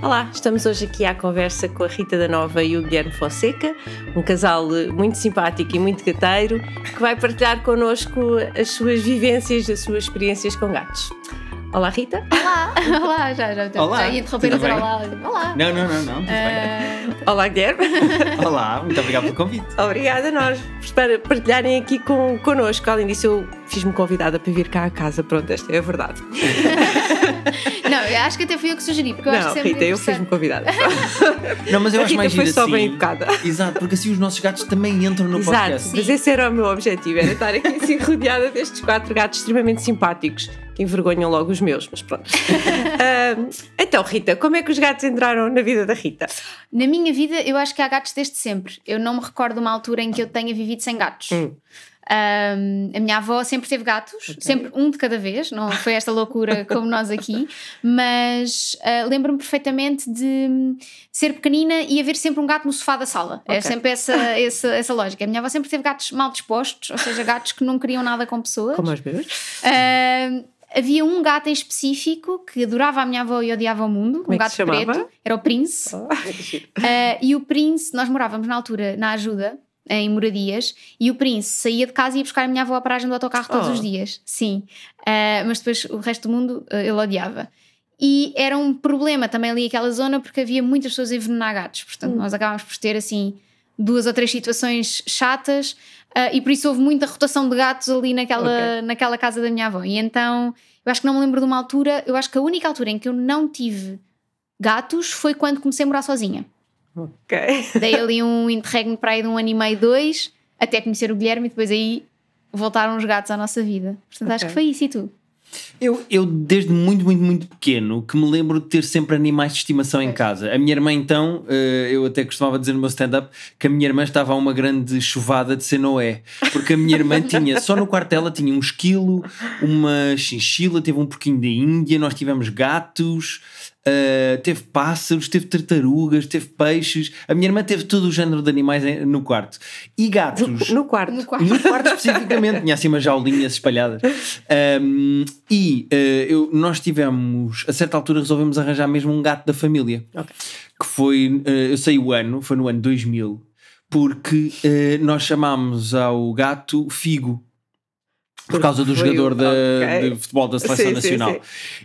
Olá, estamos hoje aqui à conversa com a Rita da Nova e o Guilherme Fonseca, um casal muito simpático e muito gateiro, que vai partilhar connosco as suas vivências, as suas experiências com gatos. Olá, Rita. Olá, olá, já, já, já, Olá, já ia interromper dizer olá. Olá. Não, não, não, não. Tudo Ah, Olá, Guilherme. Olá, muito obrigado pelo convite. Obrigada a nós por partilharem aqui com, connosco. Além disso, eu fiz-me convidada para vir cá à casa. Pronto, esta é a verdade. não, eu acho que até fui eu que sugeri, porque eu acho Não, sempre Rita, eu fiz-me convidada. Não, mas eu A acho Rita mais foi giro só assim. bem educada. Exato, porque assim os nossos gatos também entram no Exato, podcast. mas esse era o meu objetivo, era estar aqui assim rodeada destes quatro gatos extremamente simpáticos que envergonham logo os meus, mas pronto. Ah, então, Rita, como é que os gatos entraram na vida da Rita? Na minha vida, eu acho que há gatos desde sempre. Eu não me recordo de uma altura em que eu tenha vivido sem gatos. Hum. Um, a minha avó sempre teve gatos, sempre um de cada vez, não foi esta loucura como nós aqui, mas ah, lembro-me perfeitamente de ser pequenina e haver sempre um gato no sofá da sala. É Ok. sempre essa, essa, essa lógica. A minha avó sempre teve gatos mal dispostos, ou seja, gatos que não queriam nada com pessoas. Como meus? Ah, havia um gato em específico que adorava a minha avó e odiava o mundo, Como é um que gato preto, era o Prince. Oh, Uh, e o Prince, nós morávamos na altura na ajuda, em moradias, e o Prince saía de casa e ia buscar a minha avó à paragem do autocarro todos Oh. os dias. Sim. Uh, mas depois o resto do mundo uh, ele odiava. E era um problema também ali aquela zona porque havia muitas pessoas a envenenar gatos. Portanto, Hum. nós acabámos por ter assim duas ou três situações chatas uh, e por isso houve muita rotação de gatos ali naquela, Ok. naquela casa da minha avó. E então eu acho que não me lembro de uma altura, eu acho que a única altura em que eu não tive gatos foi quando comecei a morar sozinha. Ok. Dei ali um interregno para aí de um ano e meio, dois, até conhecer o Guilherme e depois aí voltaram os gatos à nossa vida. Portanto, acho Ok. que foi isso e tu. Eu, eu, desde muito, muito, muito pequeno, que me lembro de ter sempre animais de estimação em casa. A minha irmã, então, eh, eu até costumava dizer no meu stand-up que a minha irmã estava a uma grande chuvada de ser Noé. Porque a minha irmã tinha, só no quarto dela, tinha um esquilo, uma chinchila, teve um porquinho da Índia, nós tivemos gatos. Eh, teve pássaros, teve tartarugas, teve peixes. A minha irmã teve todo o género de animais em- no quarto. E gatos. No quarto. No quarto. No quarto especificamente, tinha assim umas jaulinhas espalhadas. Um, e uh, eu- nós tivemos, a certa altura, resolvemos arranjar mesmo um gato da família. Ok. Que foi, uh, eu sei o ano, foi no ano 2000, porque uh, nós chamámos ao gato Figo. Por causa do jogador o- da, ok. de futebol da seleção Sim, sim, nacional. sim.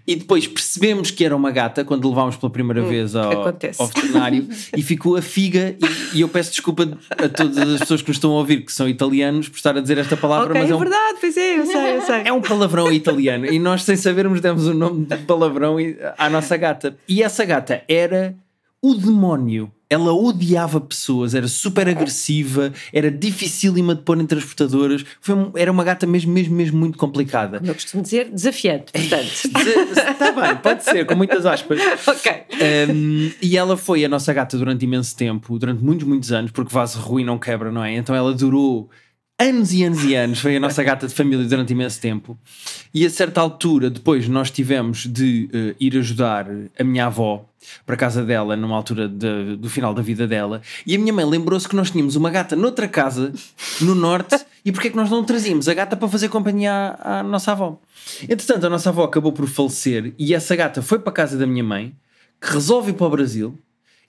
E depois percebemos que era uma gata quando levámos pela primeira vez ao, ao veterinário e ficou a figa. E, e eu peço desculpa a todas as pessoas que nos estão a ouvir que são italianos por estar a dizer esta palavra, Ok, mas é é um, verdade, pois é, eu sei, eu sei. é um palavrão italiano e nós, sem sabermos, demos o nome de palavrão à nossa gata. E essa gata era o demónio. Ela odiava pessoas, era super agressiva, era dificílima de pôr em transportadoras. Foi era uma gata mesmo, mesmo, mesmo muito complicada. Como eu costumo dizer, desafiante, portanto. Está bem, pode ser, com muitas aspas. ok. Um, e ela foi a nossa gata durante imenso tempo, durante muitos, muitos anos, porque vaso ruim não quebra, não é? Então ela durou anos e anos e anos, foi a nossa gata de família durante imenso tempo. E a certa altura, depois, nós tivemos de eh, ir ajudar a minha avó para a casa dela, numa altura de- do final da vida dela. E a minha mãe lembrou-se que nós tínhamos uma gata noutra casa, no norte, e porque é que nós não trazíamos a gata para fazer companhia à, à nossa avó? Entretanto, a nossa avó acabou por falecer e essa gata foi para a casa da minha mãe, que resolve ir para o Brasil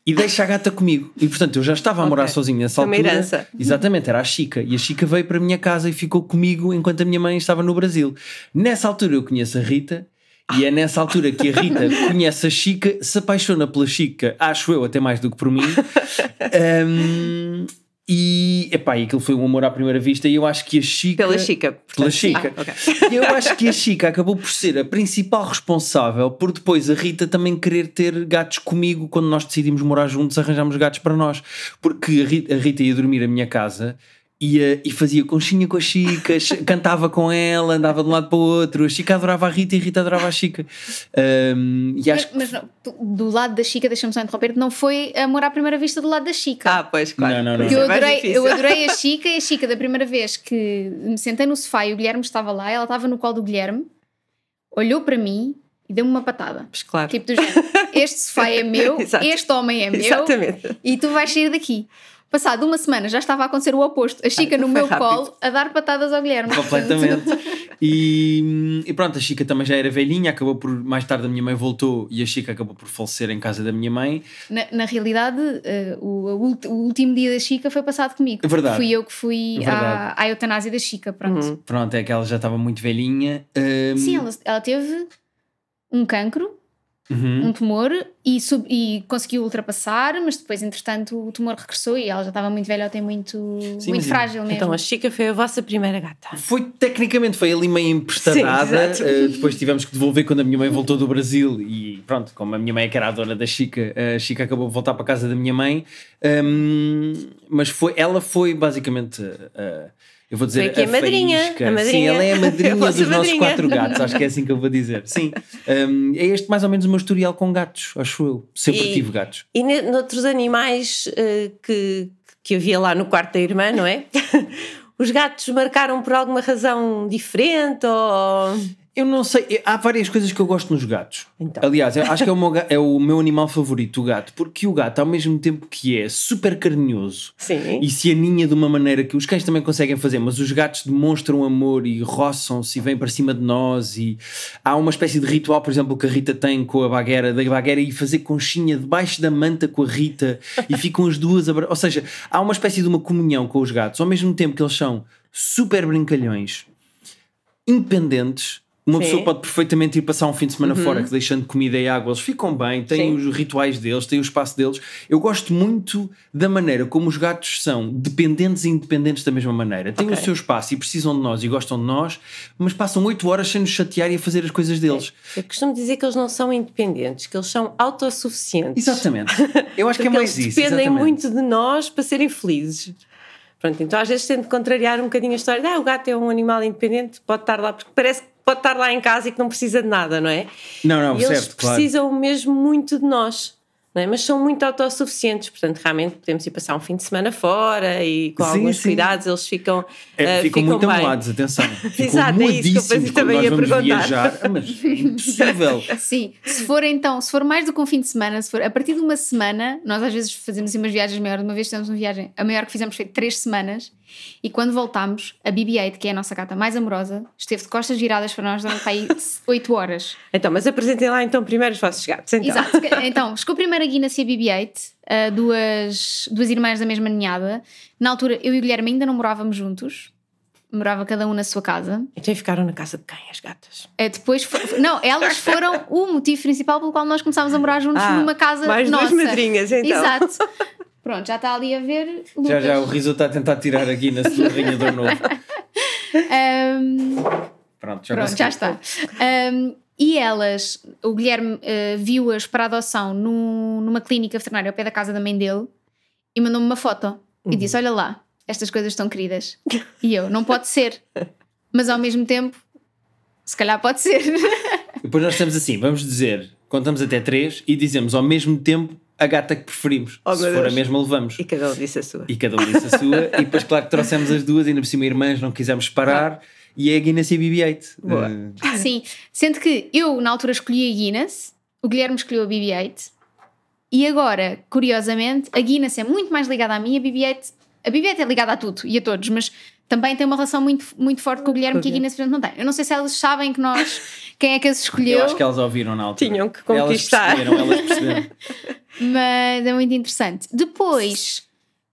e deixa a gata comigo. E portanto, eu já estava a morar Ok. sozinho nessa Foi uma altura. herança. Exatamente, era a Chica. E a Chica veio para a minha casa e ficou comigo enquanto a minha mãe estava no Brasil. Nessa altura eu conheço a Rita. E é nessa altura que a Rita conhece a Chica, se apaixona pela Chica, acho eu, até mais do que por mim. Um, e, epá, e aquilo foi um amor à primeira vista. E eu acho que a Chica. Pela Chica. portanto. Pela Chica. Ah, ok. E eu acho que a Chica acabou por ser a principal responsável por depois a Rita também querer ter gatos comigo quando nós decidimos morar juntos, arranjamos gatos para nós. Porque a Rita, a Rita ia dormir à minha casa. Ia, e fazia conchinha com a Chica, ch- cantava com ela, andava de um lado para o outro. A Chica adorava a Rita e a Rita adorava a Chica. Um, e acho Mas, mas não, do lado da Chica, deixa-me só interromper, não foi amor à primeira vista do lado da Chica. Ah, pois, claro. Não, não, não. Porque eu é adorei, difícil. eu adorei a Chica e a Chica, da primeira vez que me sentei no sofá e o Guilherme estava lá, ela estava no colo do Guilherme, olhou para mim e deu-me uma patada. Pois, claro. Tipo do género, este sofá é meu, este homem é meu Exatamente. e tu vais sair daqui. Passado uma semana já estava a acontecer o oposto. A Chica Ah, no meu rápido. colo a dar patadas ao Guilherme. Completamente. E, e pronto, a Chica também já era velhinha, acabou por. Mais tarde a minha mãe voltou e a Chica acabou por falecer em casa da minha mãe. Na, na realidade, uh, o, o último dia da Chica foi passado comigo. É verdade. Fui eu que fui Verdade. à, à eutanásia da Chica, pronto. Uhum. Pronto, é que ela já estava muito velhinha. Hum, Sim, ela, ela teve um cancro, uhum. um tumor e, sub- e conseguiu ultrapassar, mas depois, entretanto, o tumor regressou e ela já estava muito velha, tem muito, Sim, muito frágil mesmo. Então a Chica foi a vossa primeira gata. Foi tecnicamente foi ali meio emprestada. Sim, eh, depois tivemos que devolver quando a minha mãe voltou do Brasil e pronto, como a minha mãe é que era a dona da Chica, a Chica acabou de voltar para a casa da minha mãe. Hum, mas foi, ela foi basicamente. eh, eu vou dizer aqui a madrinha, faísca. a Sim, madrinha. ela é a madrinha A dos vossa nossos madrinha. quatro gatos, acho que é assim que eu vou dizer. Sim, Hum, é este mais ou menos o meu historial com gatos, acho eu. Sempre E- tive gatos. E noutros animais eh, que, que havia lá no quarto da irmã, não é? Os gatos marcaram por alguma razão diferente ou. Eu não sei, há várias coisas que eu gosto nos gatos. Então. Aliás, eu acho que é o, meu, é o meu animal favorito, o gato, porque o gato, ao mesmo tempo que é super carinhoso Sim. e se aninha de uma maneira que os cães também conseguem fazer, mas os gatos demonstram amor e roçam-se e vêm para cima de nós. E há uma espécie de ritual, por exemplo, que a Rita tem com a bagueira, da bagueira e fazer conchinha debaixo da manta com a Rita e ficam as duas. abra- Ou seja, há uma espécie de uma comunhão com os gatos, ao mesmo tempo que eles são super brincalhões, independentes. Uma Sim. pessoa pode perfeitamente ir passar um fim de semana fora, que deixando comida e água, eles ficam bem, têm Sim. os rituais deles, têm o espaço deles. Eu gosto muito da maneira como os gatos são dependentes e independentes da mesma maneira. Têm Ok. o seu espaço e precisam de nós e gostam de nós, mas passam 8 horas sem nos chatear e a fazer as coisas deles. Eu costumo dizer que eles não são independentes, que eles são autossuficientes. Exatamente. Eu acho que é mais eles isso. dependem exatamente. muito de nós para serem felizes. Pronto, então às vezes tento contrariar um bocadinho a história de ah, o gato é um animal independente, pode estar lá, porque parece que pode estar lá em casa e que não precisa de nada, não é? Não, não, e eles certo, claro. precisam mesmo muito de nós. Não é? Mas são muito autossuficientes, portanto, realmente podemos ir passar um fim de semana fora e com Sim, alguns sim. cuidados eles ficam, É, ah, ficam muito bem. amolados, atenção. Ficam Exato, é isso que eu pensei também ia perguntar. viajar. Ah, Mas é impossível. Sim, se for então, se for mais do que um fim de semana, se for a partir de uma semana, nós às vezes fazemos umas viagens maiores. Uma vez fizemos uma viagem, a maior que fizemos foi três semanas, e quando voltámos, a BB-8, que é a nossa gata mais amorosa, esteve de costas viradas para nós durante aí 8 horas. Então, mas apresentem lá então primeiro os vossos gatos. Então. Exato. Então, chegou primeiro a Guinness e a BB-8, uh, duas, duas irmãs da mesma ninhada. Na altura, eu e o Guilherme ainda não morávamos juntos. Morava cada um na sua casa. Então ficaram na casa de quem, as gatas? Uh, depois, fo- não, elas foram o motivo principal pelo qual nós começámos a morar juntos Ah, numa casa mais nossa. duas madrinhas, então. Exato. Pronto, já está ali a ver. Já Lucas. já o riso está a tentar tirar aqui na sua arranhador novo. Um, Pronto, já, Pronto, já está. Um, e elas, o Guilherme uh, viu-as para adoção num- numa clínica veterinária ao pé da casa da mãe dele e mandou-me uma foto e disse: Olha lá, estas coisas estão queridas. E eu, não pode ser, mas ao mesmo tempo, se calhar pode ser. Depois nós estamos assim, vamos dizer, contamos até três e dizemos ao mesmo tempo a gata que preferimos. Oh, Se for Deus. a mesma, levamos. E cada um disse a sua. E cada um disse a sua. e depois, claro que trouxemos as duas, ainda por cima irmãs, não quisemos parar. E é a Guinness e a BB-8. Boa. Eh, Sim, sendo que eu na altura escolhi a Guinness, o Guilherme escolheu a BB-8 e agora, curiosamente, a Guinness é muito mais ligada a mim, a BB-8 a BB-8 é ligada a tudo e a todos, mas também tem uma relação muito, muito forte com o Guilherme que a Guinness portanto, não tem. Eu não sei se elas sabem que nós, quem é que as escolheu, eu acho que elas ouviram na altura. Tinham que Elas conquistar. perceberam, elas perceberam. mas é muito interessante. Depois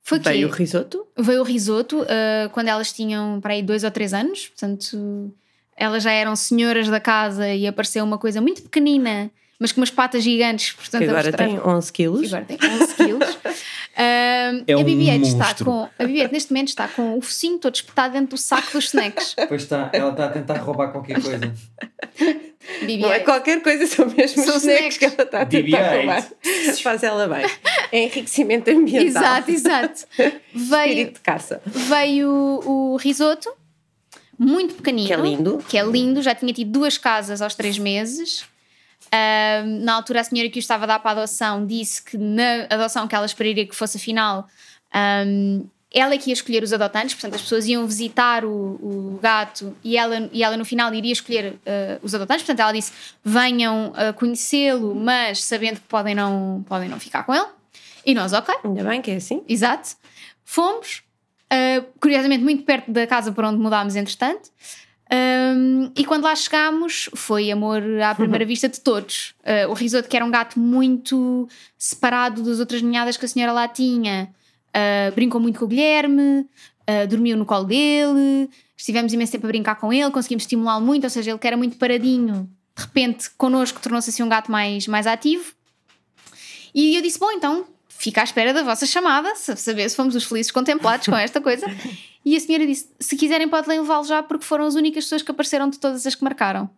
foi que Veio o risoto. veio o risoto uh, quando elas tinham para aí dois ou três anos, portanto elas já eram senhoras da casa e apareceu uma coisa muito pequenina, mas com umas patas gigantes, portanto Que agora tem 11 quilos. e agora tem 11 quilos. Um, É a um BB-8 está monstro. com a BB-8 neste momento está com o focinho todo espetado dentro do saco dos snacks. Pois está, ela está a tentar roubar qualquer coisa. Não é BB-8 qualquer coisa, são mesmo São os snacks snacks. que ela está a tentar BB-8. roubar. Faz ela bem. É enriquecimento ambiental. Exato, exato. Veio, Espírito de caça. veio o, o risoto, muito pequenino. Que é lindo. Que é lindo, já tinha tido duas casas aos três meses. Na altura, a senhora que o estava a dar para a adoção disse que na adoção que ela esperaria que fosse a final, ahm, ela é que ia escolher os adotantes, portanto, as pessoas iam visitar o, o gato e ela, e ela no final iria escolher ah, os adotantes. Portanto, ela disse: venham conhecê-lo, mas sabendo que podem não, podem não ficar com ele. E nós, ok. Ainda bem que é assim. Exato. Fomos, uh, curiosamente, muito perto da casa para onde mudámos, entretanto. Um, e quando lá chegámos, foi amor à primeira vista de todos. Uh, o risoto, que era um gato muito separado das outras ninhadas que a senhora lá tinha, uh, brincou muito com o Guilherme, uh, dormiu no colo dele, estivemos imenso tempo a brincar com ele, conseguimos estimulá-lo muito, ou seja, ele que era muito paradinho, de repente connosco tornou-se assim um gato mais, mais ativo. E eu disse: Bom, então fica à espera da vossa chamada, saber se fomos os felizes contemplados com esta coisa. E a senhora disse: se quiserem, podem levá-lo já, porque foram as únicas pessoas que apareceram de todas as que marcaram.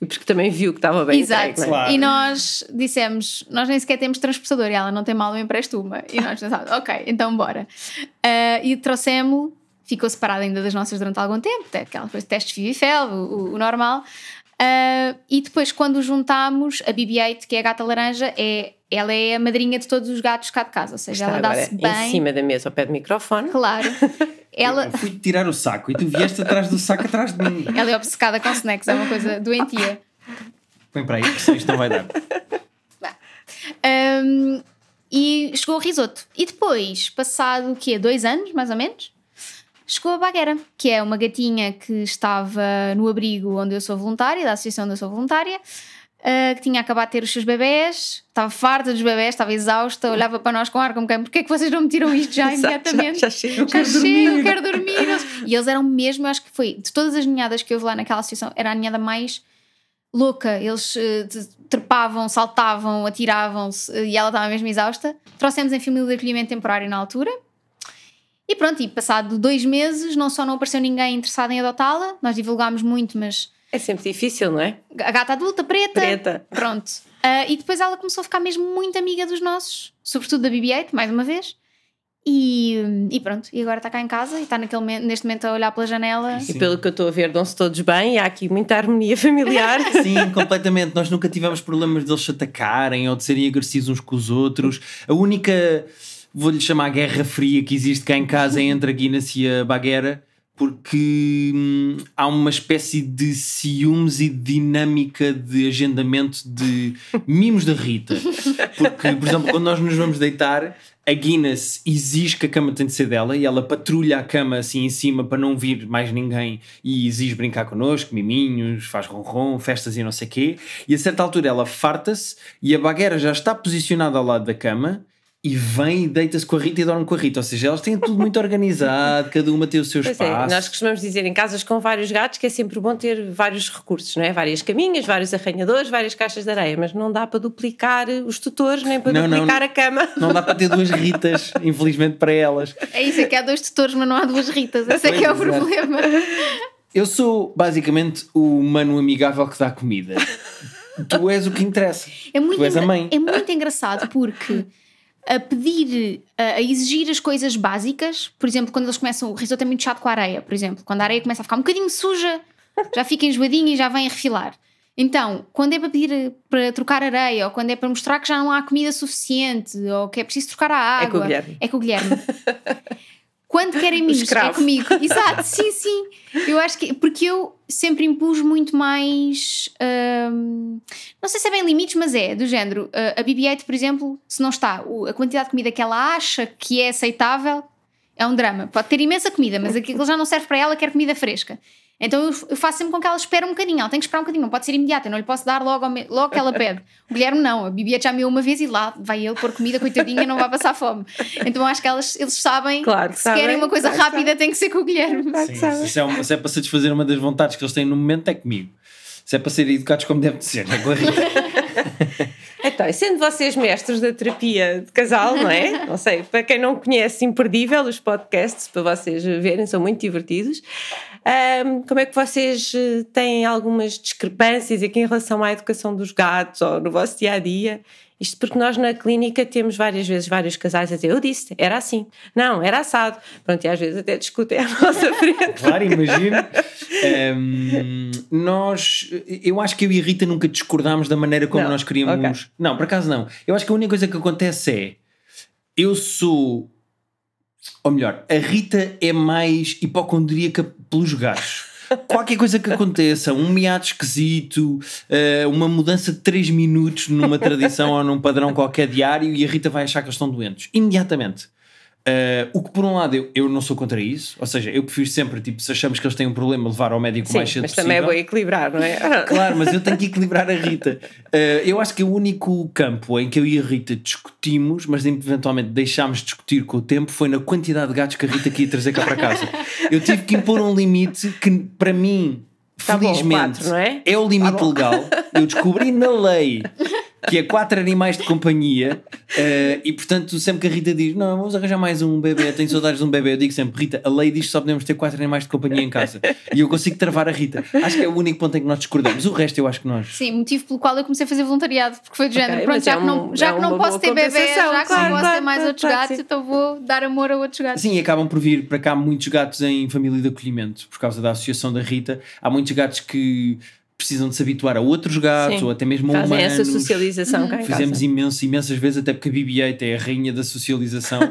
E porque também viu que estava bem Exato. entregue, é? Claro. E nós dissemos: nós nem sequer temos transportador. E ela não tem mal, eu empresto uma. E nós pensámos: ok, então bora. Ah, e trouxemos-lo, ficou separado ainda das nossas durante algum tempo, até aquela coisa de testes Vivifel, o, o- o normal. Ah, e depois, quando juntámos, a BB-8, que é a gata laranja, é, ela é a madrinha de todos os gatos cá de casa, ou seja, Está ela dá-se bem. em cima da mesa ao pé do microfone. Claro. Ela, Eu fui tirar o saco e tu vieste atrás do saco atrás de mim. ela é obcecada com snacks, é uma coisa doentia. Põe para aí, isto não vai dar. Um, e chegou o risoto. E depois, passado o quê? Dois anos, mais ou menos, chegou a Baguera, que é uma gatinha que estava no abrigo onde eu sou voluntária, da associação onde eu sou voluntária, uh, que tinha acabado de ter os seus bebés, estava farta dos bebés, estava exausta, olhava para nós com ar como quem, porquê é que vocês não me tiram isto já imediatamente? Já, já chega. já chego, eu quero dormir. E eles eram mesmo, eu acho que foi, de todas as ninhadas que houve lá naquela associação, era a ninhada mais louca. Eles te- trepavam, saltavam, atiravam-se eh, e ela estava mesmo exausta. Trouxemos em família de acolhimento temporário na altura. E pronto, e passado dois meses, não só não apareceu ninguém interessado em adotá-la, nós divulgámos muito, mas É sempre difícil, não é? a gata adulta, preta, Preta. pronto. Ah, e depois ela começou a ficar mesmo muito amiga dos nossos, sobretudo da BB-8, mais uma vez. E, e pronto, e agora está cá em casa e está naquele, momento- neste momento a olhar pela janela. E pelo que eu estou a ver, dão-se todos bem e há aqui muita harmonia familiar. Sim, completamente. Nós nunca tivemos problemas deles se atacarem ou de serem agressivos uns com os outros. A única, vou-lhe chamar guerra fria que existe cá em casa é entre a Guinness e a Baguera, porque hum, há uma espécie de ciúmes e dinâmica de agendamento de mimos da Rita. Porque, por exemplo, quando nós nos vamos deitar, a Guinness exige que a cama tem de ser dela e ela patrulha a cama assim em cima para não vir mais ninguém e exige brincar connosco, miminhos, faz ronron, festas e não sei quê. E a certa altura ela farta-se e a bagueira já está posicionada ao lado da cama e vem e deita-se com a Rita e dorme com a Rita. Ou seja, elas têm tudo muito organizado, cada uma tem o seu Pois é, espaço. nós costumamos dizer em casas com vários gatos que é sempre bom ter vários recursos, não é? Várias caminhas, vários arranhadores, várias caixas de areia, mas não dá para duplicar os tutores nem para Não, duplicar não. a cama. Não dá para ter duas Ritas, infelizmente para elas. É isso, é que há dois tutores, mas não há duas Ritas. Esse é que é o problema. Eu sou basicamente o humano amigável que dá comida. tu és o que interessa. É muito, Tu és a mãe. é muito engraçado porque a pedir, a, a exigir as coisas básicas, por exemplo, quando eles começam, o risoto é muito chato com a areia, por exemplo, quando a areia começa a ficar um bocadinho suja, já fica enjoadinha e já vem a refilar. Então, quando é para pedir para trocar areia, ou quando é para mostrar que já não há comida suficiente, ou que é preciso trocar a água, É com o Guilherme. É com o Guilherme. Quando querem mimos, é comigo. Exato, sim, sim. Eu acho que. Porque eu sempre impus muito mais. hum, não sei se é bem limites, mas é do género. uh, a BB-8, por exemplo, se não está, a quantidade de comida que ela acha que é aceitável é um drama. Pode ter imensa comida, mas aquilo já não serve para ela, quer comida fresca. Então eu, eu faço sempre com que ela espere um bocadinho. Ela tem que esperar um bocadinho, não pode ser imediata. Eu não lhe posso dar logo, me- logo que ela pede. O Guilherme não. A BB-8 já meou uma vez e lá vai ele pôr comida, coitadinha, não vai passar fome. Então eu acho que elas, eles sabem Claro que que se sabem, querem uma coisa claro rápida tem que ser com o Guilherme. Claro Sim, se, é um- se é para satisfazer uma das vontades que eles têm no momento, é comigo. Se é para serem educados como deve de ser, é com a Rita. Então, e sendo vocês mestres da terapia de casal, não é? Não sei, para quem não conhece, imperdível os podcasts, para vocês verem, são muito divertidos. Ahm, como é que vocês eh, têm algumas discrepâncias aqui em relação à educação dos gatos ou no vosso dia a dia? Isto porque nós na clínica temos várias vezes vários casais a dizer: Eu disse, era assim, não, era assado. Pronto, e às vezes até discutem à nossa frente. Claro, imagino. Ehm, nós, eu acho que eu e a Rita nunca discordámos da maneira como Não, nós queríamos. ok. Não, por acaso não. Eu acho que a única coisa que acontece é eu sou. Ou melhor, a Rita é mais hipocondríaca pelos gajos. Qualquer coisa que aconteça, um miado esquisito, eh, uma mudança de 3 minutos numa tradição ou num padrão qualquer diário, e a Rita vai achar que eles estão doentes. Imediatamente. Uh, o que por um lado eu, eu não sou contra isso, ou seja, eu prefiro sempre, tipo, se achamos que eles têm um problema, levar ao médico Sim, mais cedo mas possível. também é bom equilibrar, não é? Claro, mas eu tenho que equilibrar a Rita. Uh, eu acho que o único campo em que eu e a Rita discutimos, mas eventualmente deixámos de discutir com o tempo, foi na quantidade de gatos que a Rita queria trazer cá para casa. Eu tive que impor um limite que, para mim, Tá bom, felizmente, quatro, não é? o limite legal. Eu descobri na lei que é quatro animais de companhia uh, e portanto sempre que a Rita diz não, vamos arranjar mais um bebê, tenho saudades de um bebê eu digo sempre, Rita, a lei diz que só podemos ter quatro animais de companhia em casa e eu consigo travar a Rita, acho que é o único ponto em que nós discordamos, o resto eu acho que nós Sim, motivo pelo qual eu comecei a fazer voluntariado, porque foi do género, pronto, mas já é que não, um- já é que não posso ter bebê, já que claro, não posso claro, ter mais claro, outros claro gatos, sim. então vou dar amor a outros gatos. Sim, e acabam por vir para cá muitos gatos em família de acolhimento, por causa da associação da Rita. Há muitos gatos que precisam de se habituar a outros gatos Sim. ou até mesmo a Fazem humanos. essa socialização em Fizemos imenso, imensas vezes, até porque a BB-8 é a rainha da socialização.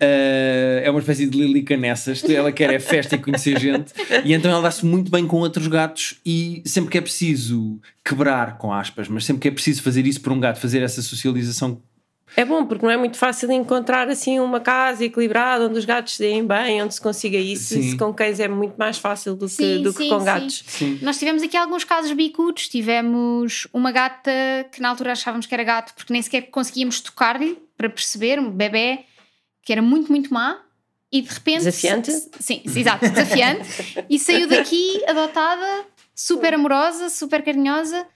Eh, é uma espécie de Lilica nessas. Ela quer é festa e conhecer gente. E então ela dá-se muito bem com outros gatos. E sempre que é preciso quebrar, com aspas, mas sempre que é preciso fazer isso por um gato, fazer essa socialização É bom, porque não é muito fácil encontrar assim uma casa equilibrada onde os gatos se deem bem, onde se consiga isso. Sim. Isso com cães é muito mais fácil do que, Sim, do que sim, com sim. gatos. Sim. Nós tivemos aqui alguns casos bicudos. Tivemos uma gata que na altura achávamos que era gato porque nem sequer conseguíamos tocar-lhe para perceber, um bebê que era muito, muito má. E de repente. Desafiante? Sim, sim, exato, desafiante. e saiu daqui adotada, super amorosa, super carinhosa.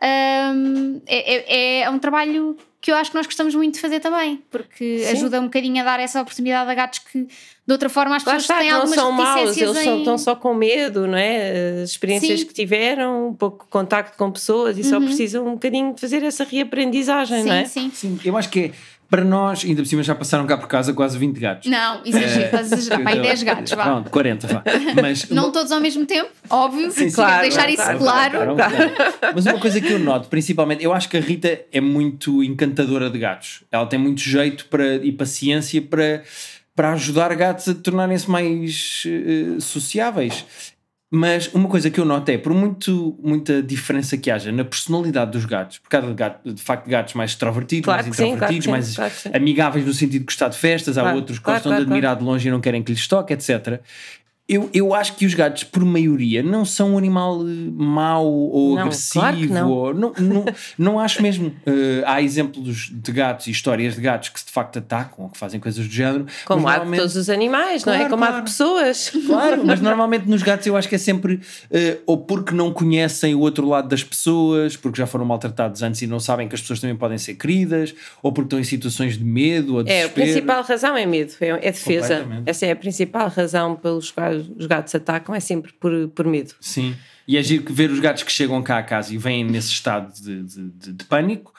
Ahm, é, é- é um trabalho que eu acho que nós gostamos muito de fazer também, porque Sim. ajuda um bocadinho a dar essa oportunidade a gatos que de outra forma as pessoas está, têm algumas são maus, eles em... são, estão só com medo, não é? As experiências Sim. que tiveram, um pouco de contacto com pessoas e só Uhum. precisam um bocadinho de fazer essa reaprendizagem, Sim, não é? sim. Sim, eu acho que é, para nós, ainda por cima já passaram cá por casa quase 20 gatos. Não, exagero, a exagerar. Pai, 10 gatos, vá. Pronto, 40, vá. Mas Não todos ao mesmo tempo, óbvio. Sim, sim. Claro, deixar claro, isso claro, claro. Mas uma coisa que eu noto, principalmente, eu acho que a Rita é muito encantadora de gatos. Ela tem muito jeito para, e paciência para, para ajudar gatos a tornarem-se mais eh, sociáveis. Mas uma coisa que eu noto é, por muito, muita diferença que haja na personalidade dos gatos, por causa de, gato, de facto gatos mais extrovertidos, Claro mais que sim, claro introvertidos, que sim, mais claro amigáveis no sentido de gostar de festas, há outros que gostam de admirar de longe e não querem que lhes toque, etc. Eu, eu acho que os gatos, por maioria, não são um animal eh, mau ou Não, agressivo. claro que não. Ou, não, não, não acho mesmo. Eh, há exemplos de gatos e histórias de gatos que de facto atacam ou que fazem coisas do género. Como há de todos os animais, não é? Claro, Como há claro. de pessoas. Claro, mas normalmente nos gatos eu acho que é sempre eh, ou porque não conhecem o outro lado das pessoas, porque já foram maltratados antes e não sabem que as pessoas também podem ser queridas, ou porque estão em situações de medo ou de É, a principal razão é medo, é, é defesa. Essa é a principal razão pelos quais os gatos atacam, é sempre por, por medo. Sim. E é giro que ver os gatos que chegam cá a casa e vêm nesse estado de, de, de- de pânico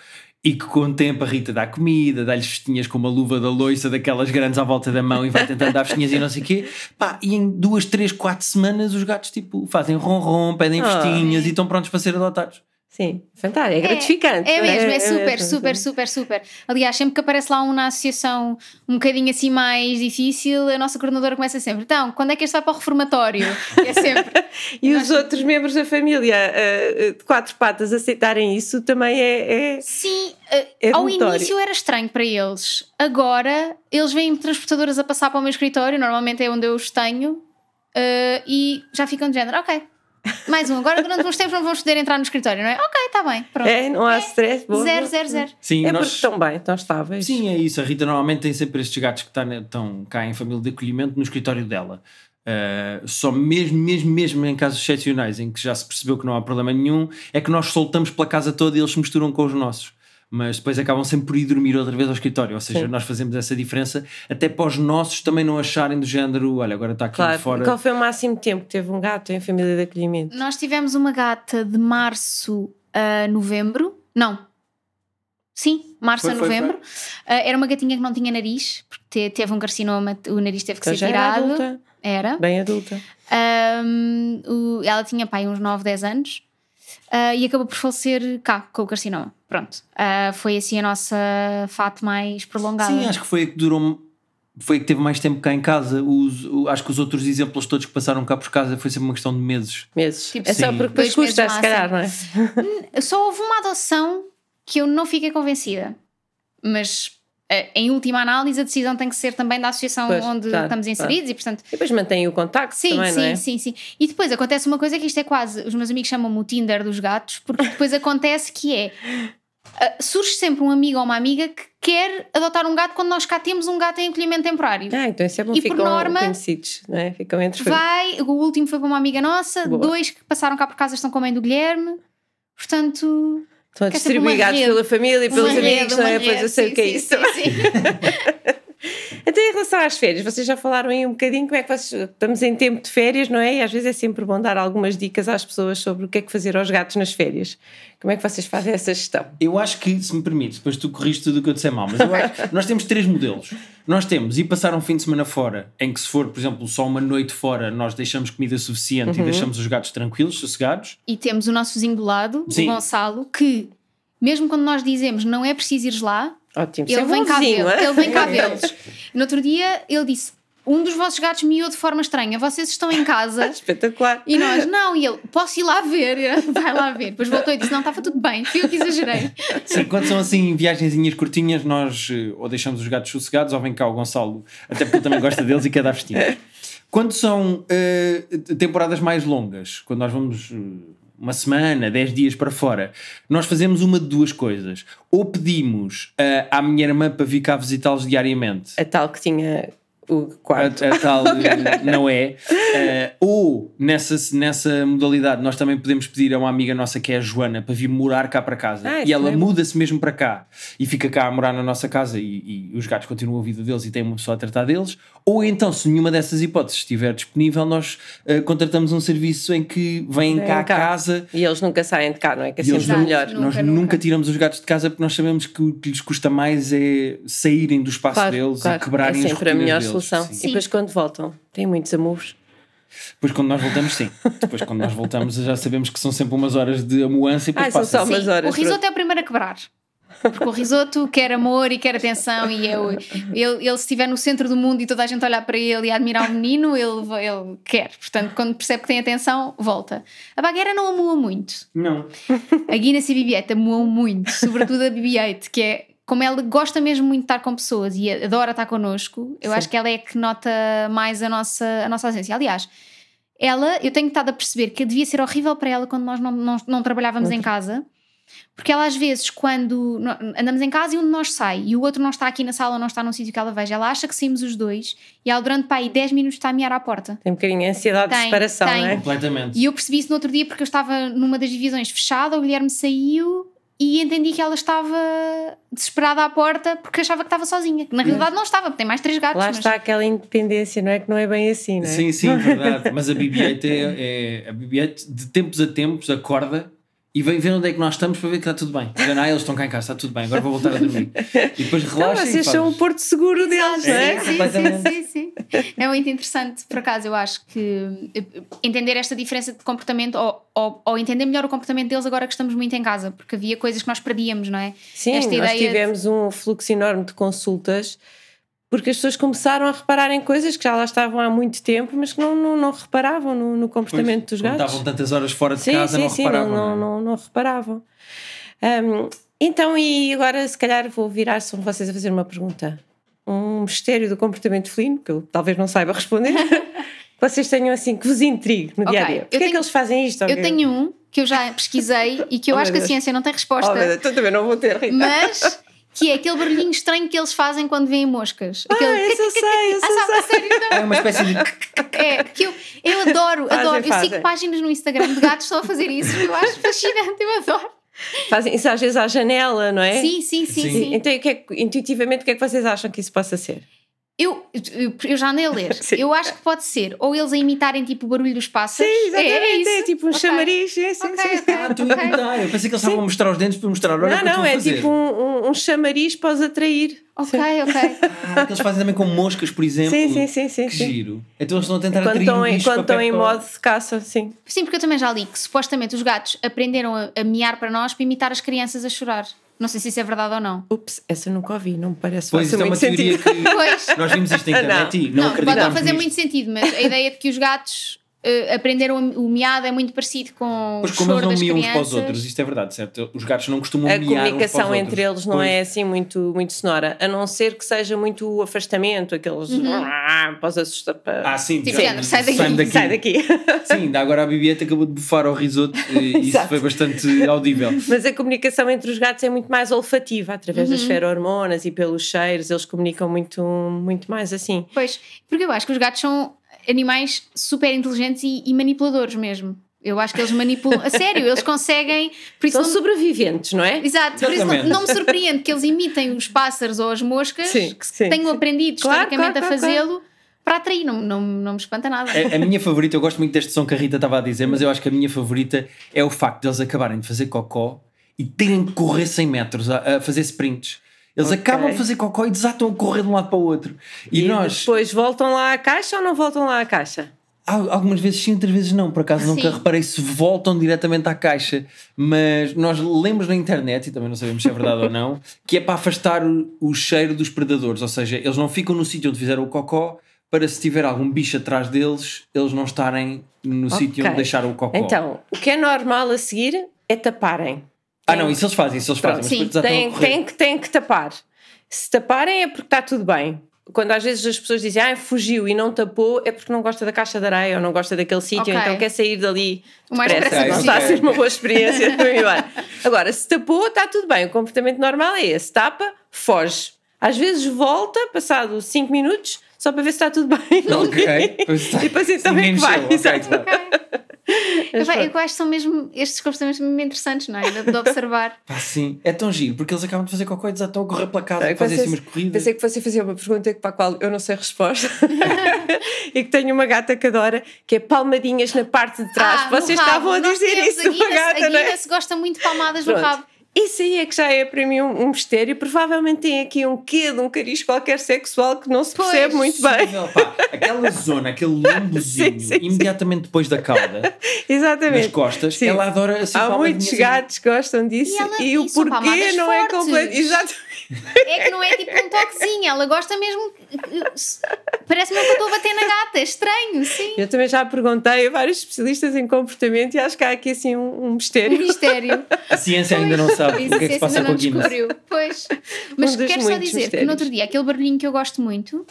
e que com o tempo a Rita dá comida, dá-lhes festinhas com uma luva da loiça, daquelas grandes à volta da mão e vai tentando dar festinhas e não sei o quê. Pá, e em duas, três, quatro semanas os gatos tipo fazem ronron, pedem festinhas e estão prontos para ser adotados. Sim, fantástico, é gratificante. É não mesmo, é super, mesmo. super, super, super. Aliás, sempre que aparece lá um na associação um bocadinho assim mais difícil, a nossa coordenadora começa sempre: então, quando é que este vai para o reformatório? É sempre. E os outros membros da família eh, de quatro patas aceitarem isso também é. é- Sim, eh, É ao notório. início era estranho para eles. Agora, eles vêm transportadoras a passar para o meu escritório, normalmente é onde eu os tenho, eh, e já ficam de género: ok, mais um. Agora, durante uns tempos, não vamos poder entrar no escritório, não é? Ok, está bem, pronto. é, não há stress. boa, Zero, boa. zero, zero. Sim, É nós- porque estão bem, estão estáveis. Sim, é isso. A Rita normalmente tem sempre estes gatos que tá estão cá em família de acolhimento no escritório dela. Uh, só mesmo, mesmo, mesmo em casos excepcionais em que já se percebeu que não há problema nenhum, é que nós soltamos pela casa toda e eles se misturam com os nossos. Mas depois acabam sempre por ir dormir outra vez ao escritório. Ou seja, Sim. nós fazemos essa diferença até para os nossos também não acharem do género: olha, agora está aqui Claro. fora. Qual foi o máximo tempo que teve um gato em família de acolhimento? Nós tivemos uma gata de março a novembro. Não. Sim, março Foi, a foi, novembro. Ah, era uma gatinha que não tinha nariz, porque te- teve um carcinoma, o nariz teve que Então ser já era tirado. adulta, Era. bem adulta. Ahm, o- ela tinha pai uns 9, 10 anos ah, e acabou por falecer cá com o carcinoma. Pronto. Ah, foi assim a nossa fato mais prolongada. Sim, acho que foi a que durou. Foi a que teve mais tempo cá em casa. Os, o- acho que os outros exemplos todos que passaram cá por casa foi sempre uma questão de meses. Meses. Tipo, é só porque depois custa, se calhar, não é? Só houve uma adoção que eu não fiquei convencida. Mas em última análise, a decisão tem que ser também da associação Pois, onde claro, estamos inseridos e, portanto, E depois mantém o contacto Sim, também, sim, é? sim, sim. E depois acontece uma coisa que isto é quase, os meus amigos chamam-me o Tinder dos gatos, porque depois acontece que é. ah, surge sempre um amigo ou uma amiga que quer adotar um gato quando nós cá temos um gato em acolhimento temporário. Ah, então isso é bom, E por ficam norma- conhecidos, não é? Ficam entre Vai, o último foi para uma amiga nossa, Boa. dois que passaram cá por casa estão com a mãe do Guilherme, portanto. Estão é rede. pela família e pelos amigos, não é? Pois eu sei o que é isso. sim, sim. Então, em relação às férias, vocês já falaram aí um bocadinho como é que vocês. Estamos em tempo de férias, não é? E às vezes é sempre bom dar algumas dicas às pessoas sobre o que é que fazer aos gatos nas férias. Como é que vocês fazem essa gestão? Eu acho que, se me permite, depois tu corriste tudo o que eu disser mal, mas eu acho que nós temos três modelos. Nós temos ir passar um fim de semana fora, em que se for, por exemplo, só uma noite fora, nós deixamos comida suficiente Uhum. e deixamos os gatos tranquilos, sossegados. E temos o nosso vizinho do lado, Sim. o Gonçalo, que mesmo quando nós dizemos não é preciso ires lá, Ótimo. Ele Isso é vem bom cá vê-los. é? Ele vem cá vê-los. No outro dia ele disse: Um dos vossos gatos miou de forma estranha, vocês estão em casa. Espetacular. E nós, não, e ele, posso ir lá ver? Vai lá ver. Depois voltou e disse: Não, estava tudo bem, fui eu que exagerei. Sim, quando são assim viagenzinhas curtinhas, nós eh, ou deixamos os gatos sossegados ou vem cá o Gonçalo, até porque ele também gosta deles e quer dar festinhas. Quando são eh, temporadas mais longas, quando nós vamos eh, uma semana, 10 dias para fora, nós fazemos uma de duas coisas. Ou pedimos eh, à minha irmã para vir cá visitá-los diariamente. A tal que tinha o A, quarto. a tal eh, não é. Eh, ou nessa, nessa modalidade, nós também podemos pedir a uma amiga nossa que é a Joana para vir morar cá para casa. Ah, e isso ela é muda-se mesmo para cá e fica cá a morar na nossa casa e, e os gatos continuam a vida deles e tem uma pessoa a tratar deles. Ou então, se nenhuma dessas hipóteses estiver disponível, nós eh, contratamos um serviço em que vêm cá a casa. E eles nunca saem de cá, não é? Que é sempre Exato. melhor. Nunca, nós nunca. nunca tiramos os gatos de casa porque nós sabemos que o que lhes custa mais é saírem do espaço Claro, deles claro. e quebrarem é as sempre a melhor deles. solução. Sim. E depois quando voltam, têm muitos amores. Depois quando nós voltamos, sim. Depois quando nós voltamos já sabemos que são sempre umas horas de amuança e depois Ah, são passa. só umas Sim, horas. o risoto é o primeiro a quebrar. Porque o risoto quer amor e quer atenção, e eu, ele, ele, se estiver no centro do mundo e toda a gente olhar para ele e admirar o menino, ele, ele quer. Portanto, quando percebe que tem atenção, volta. A bagueira não amua muito. Não. A Guinness e a BB-8 amuam muito, sobretudo a BB-8, que é como ela gosta mesmo muito de estar com pessoas e adora estar connosco, eu Sim. acho que ela é que nota mais a nossa, a nossa ausência. Aliás, ela, eu tenho estado a perceber que devia ser horrível para ela quando nós não, não, não trabalhávamos em casa, porque ela às vezes, quando andamos em casa e um de nós sai e o outro não está aqui na sala ou não está num sítio que ela veja, ela acha que saímos os dois e ela durante pá, aí 10 minutos está a miar à porta. Tem um bocadinho de ansiedade de Tem, separação, tem. não é? Completamente. E eu percebi isso no outro dia porque eu estava numa das divisões fechada, o Guilherme saiu e entendi que ela estava desesperada à porta porque achava que estava sozinha. Que na realidade não estava, porque tem mais três gatos. Lá mas- está aquela independência, não é? Que não é bem assim, não é? Sim, sim, verdade. Mas a BB-8 é, é- a BB-8 de tempos a tempos acorda e vem ver onde é que nós estamos para ver que está tudo bem. Diz, Ah, eles estão cá em casa, está tudo bem, agora vou voltar a dormir. E depois Então, relaxa vocês são o porto seguro deles, não é? Sim, sim, sim, sim. É muito interessante, por acaso, eu acho que eh, entender esta diferença de comportamento ou, ou, ou entender melhor o comportamento deles agora que estamos muito em casa, porque havia coisas que nós perdíamos, não é? Sim, Esta nós ideia de- tivemos um fluxo enorme de consultas porque as pessoas começaram a reparar em coisas que já lá estavam há muito tempo, mas que não, não, não reparavam no, no comportamento dos Como gatos. Estavam tantas horas fora de sim, casa, sim, não sim, reparavam. não, não, não, não reparavam. Hum, então, e agora se calhar vou virar são vocês a fazer uma pergunta. Um mistério do comportamento felino, que eu talvez não saiba responder. que vocês tenham assim, que vos intrigue no dia a dia. Porquê é que eles fazem isto? Eu tenho um que eu já pesquisei e que eu Oh, acho que a ciência não tem resposta. Oh, meu Deus, então também não vou ter, Rita. mas que é aquele barulhinho estranho que eles fazem quando veem moscas. Aquele... Ah, esse eu sei, esse Ah, eu sabe, sério, não. É uma espécie de. É, que eu, eu adoro, Fazem, adoro. Eu fazem. sigo páginas no Instagram de gatos só a fazer isso, eu acho fascinante, eu adoro. Fazem isso às vezes à janela, não é? Sim, sim, sim, Sim. sim. Então, o que é intuitivamente, o que é que vocês acham que isso possa ser? Eu, eu, já andei a ler. Sim. Eu acho que pode ser ou eles a imitarem tipo o barulho dos pássaros. Sim, exatamente. É, é É, isso. tipo um Ok. chamariz. Sim, sim, Ok, sim. ok. Ah, tu imitar. Eu pensei que eles estavam a mostrar os dentes para mostrar. Olha o Não, não, é fazer. tipo um, um, um chamariz para os atrair. Ok, ok. Ah, que eles fazem também com moscas, por exemplo. Sim, sim, sim, sim. Que sim. giro. Então eles estão a tentar Quando atrair estão um em, bicho quando para estão em modo de caça, sim. Sim, porque eu também já li que supostamente os gatos aprenderam a, a miar para nós para imitar as crianças a chorar. Não sei se isso é verdade ou não. Ups, essa eu nunca ouvi, não me parece Pois, fazer é uma muito teoria sentido. que Pois. nós vimos isto na internet e não, Não, pode não acreditamos fazer nisto. muito sentido, mas a ideia de que os gatos Uh, aprenderam o miado é muito parecido com Pois o como eles não miam uns para os outros, isto é verdade, certo? Os gatos não costumam A miar uns para os comunicação outros. entre eles não Pois. é assim muito, muito sonora, a não ser que seja muito afastamento, aqueles ah, para os assustar. Para... Ah, sim, Tipo, já- género, sai daqui, Sai daqui. Sim, ainda agora a Bibieta acabou de bufar ao risoto e isso foi bastante audível. Mas a comunicação entre os gatos é muito mais olfativa, através das ferormonas e pelos cheiros, eles comunicam muito, muito mais assim. Pois, porque eu acho que os gatos são animais super inteligentes e, e manipuladores mesmo. Eu acho que eles manipulam. A sério, eles conseguem. Por isso São não- sobreviventes, não é? Exato, por isso não, não me surpreende que eles imitem os pássaros ou as moscas Sim, que sim, tenham sim. aprendido Claro, historicamente claro, a claro, fazê-lo para atrair. Não, não, não me espanta nada. A, a minha favorita, eu gosto muito deste som que a Rita estava a dizer, mas eu acho que a minha favorita é o facto de eles acabarem de fazer cocó e terem que correr 100 metros a, a fazer sprints. Eles Ok. acabam de fazer cocó e desatam a correr de um lado para o outro. E, E nós, depois voltam lá à caixa ou não voltam lá à caixa? Al- Algumas vezes sim, outras vezes não. Por acaso nunca Sim. reparei se voltam diretamente à caixa. Mas nós lemos na internet, e também não sabemos se é verdade ou não, que é para afastar o, o cheiro dos predadores. Ou seja, eles não ficam no sítio onde fizeram o cocó para se tiver algum bicho atrás deles, eles não estarem no sítio onde deixaram o cocó. Então, o que é normal a seguir é taparem. Ah, não, isso eles fazem, isso eles fazem. Pronto, mas sim, Têm, correr. têm, que, têm que tapar. Se taparem é porque está tudo bem. Quando às vezes as pessoas dizem ah, fugiu e não tapou, é porque não gosta da caixa de areia ou não gosta daquele sítio, Ok. então quer sair dali O mais depressa. depressa Não está a ser uma boa experiência. Agora, se tapou, está tudo bem. O comportamento normal é esse: tapa, foge. Às vezes volta, passado 5 minutos, só para ver se está tudo bem. Ok. E depois então é que vai. mexeu, ok, exato. claro. Eu, eu acho que são mesmo estes comportamentos mesmo interessantes, não é? De, de observar. Pá, sim, é tão giro, porque eles acabam de fazer cocó e desatam a correr pela casa, fazer assim umas corridas. Pensei que você fazia uma pergunta para a qual eu não sei a resposta e que tenho uma gata que adora, que é palmadinhas na parte de trás. Ah, no Vocês rabo. estavam a dizer isso a de uma Guinness- gata, A não é? Guinness gosta muito de palmadas no Pronto. rabo. Isso aí é que já é para mim um, um mistério. Provavelmente tem aqui um quê de um cariz qualquer sexual que não se Pois. percebe muito bem. Possível, pá. aquela zona, aquele lombozinho, Sim, sim, sim. imediatamente depois da cauda, nas Exatamente. costas, Sim. ela adora assim Há muitos gatos que gostam disso E ela- e, o porquê não é fortes. completo. Exato. É que não é tipo um toquezinho, ela gosta mesmo. Parece-me que eu estou a bater na gata, é estranho, sim. Eu também já perguntei a vários especialistas em comportamento e acho que há aqui assim um, um Um mistério. mistério. A ciência ainda não sabe Isso o que é que se passa com a não Guinness. descobriu. Pois. Mas Um quero só dizer que mistérios. no outro dia, aquele barulhinho que eu gosto muito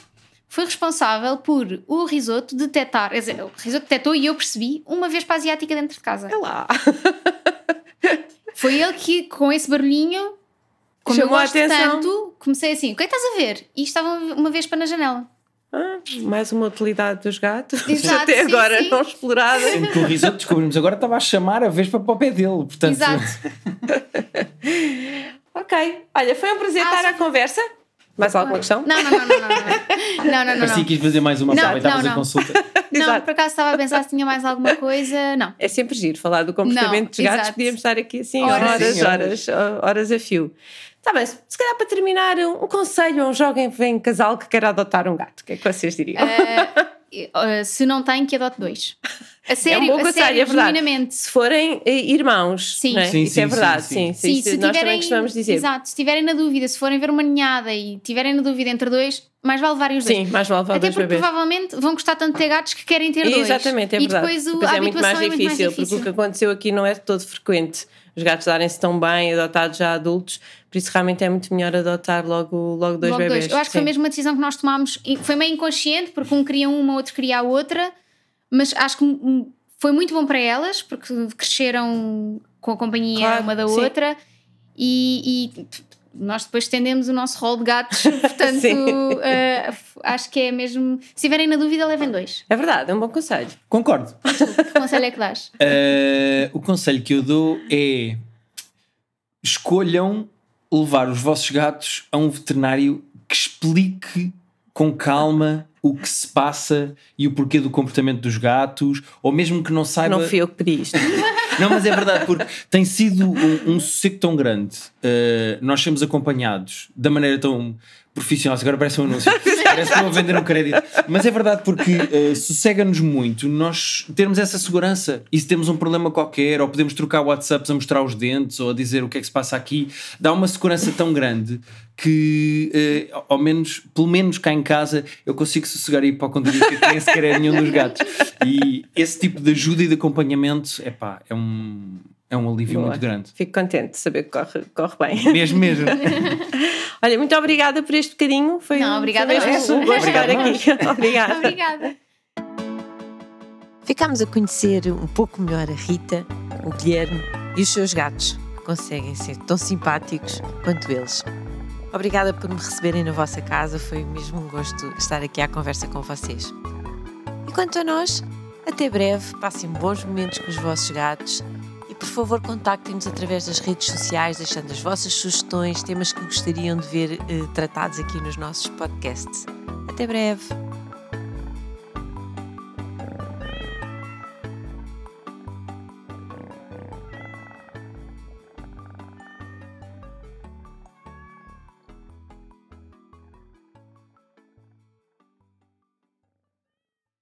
foi responsável por o risoto detectar. Quer dizer, o risoto detectou e eu percebi uma vez para a asiática dentro de casa. É lá. Foi ele que, com esse barulhinho, como Chamou eu a gosto atenção. tanto, comecei assim: o que é que estás a ver? E estava uma vez para na janela. Ah, mais uma utilidade dos gatos. Exato, Até sim, agora sim. não explorada. Sendo que o risoto descobrimos agora estava a chamar a vespa para o pé dele. Portanto, Exato. Ok. Olha, foi um prazer Ah, estar sim. à conversa. Mais alguma questão? Não, não, não, não, não. Não, não, não. não, parecia não. que quis fazer mais uma Não, não, fazer não. consulta. Não, Exato. por acaso estava a pensar se tinha mais alguma coisa. Não. É sempre giro falar do comportamento Não, dos gatos. exato. Podíamos estar aqui assim Horas. horas, Sim, horas, horas, a fio. Está bem, se se calhar para terminar, um, um conselho a um jovem vem casal que quer adotar um gato. O que é que vocês diriam? Uh, se não tem, que adote dois. A sério, é um bom a conselho, sério, é verdade. Se forem eh, irmãos, Sim. é? Sim, isso sim, é verdade, sim, sim. sim. sim, isso nós também costumamos dizer. Exato, se estiverem na dúvida, se forem ver uma ninhada e tiverem na dúvida entre dois, mais vale levarem os dois. Sim, mais vale levar Até dois porque bebês. provavelmente vão gostar tanto de ter gatos que querem ter dois. Exatamente, é e verdade. depois, o, Depois a é muito mais difícil, é muito mais porque o difícil. que aconteceu aqui não é todo frequente. Os gatos darem-se tão bem, adotados já adultos, por isso realmente é muito melhor adotar logo, logo dois Logo bebês. dois. Eu acho que foi mesmo uma decisão que nós tomámos. Foi meio inconsciente, porque um queria uma, outro queria a outra, mas acho que foi muito bom para elas, porque cresceram com a companhia Claro, uma da sim. outra e, e nós depois estendemos o nosso rol de gatos, portanto eh, acho que é mesmo. Se estiverem na dúvida, levem dois. É verdade, é um bom conselho. Concordo. Que conselho é que dás? Uh, o conselho que eu dou é escolham levar os vossos gatos a um veterinário que explique com calma o que se passa e o porquê do comportamento dos gatos, ou mesmo que não saiba. Não fui eu que pedi isto. Não, mas é verdade, porque tem sido um, um sossego tão grande. Uh, nós sermos acompanhados da maneira tão. Profissionais, agora parece um anúncio, parece que a vender um crédito. Mas é verdade porque uh, sossega-nos muito nós termos essa segurança e se temos um problema qualquer, ou podemos trocar WhatsApps a mostrar os dentes ou a dizer o que é que se passa aqui, dá uma segurança tão grande que, uh, ao menos, pelo menos cá em casa, eu consigo sossegar e ir para o condomínio que nem sequer é nenhum dos gatos. E esse tipo de ajuda e de acompanhamento, epá, é um, é um alívio Boa. muito grande. Fico contente de saber que corre, corre bem. Mesmo, mesmo. Olha, muito obrigada por este bocadinho. Foi Não, obrigada foi um gosto estar aqui. obrigada. obrigada. Ficámos a conhecer um pouco melhor a Rita, o Guilherme e os seus gatos, que conseguem ser tão simpáticos quanto eles. Obrigada por me receberem na vossa casa, foi mesmo um gosto estar aqui à conversa com vocês. E quanto a nós, até breve, passem bons momentos com os vossos gatos por favor contactem-nos através das redes sociais, deixando as vossas sugestões, temas que gostariam de ver eh, tratados aqui nos nossos podcasts. Até breve!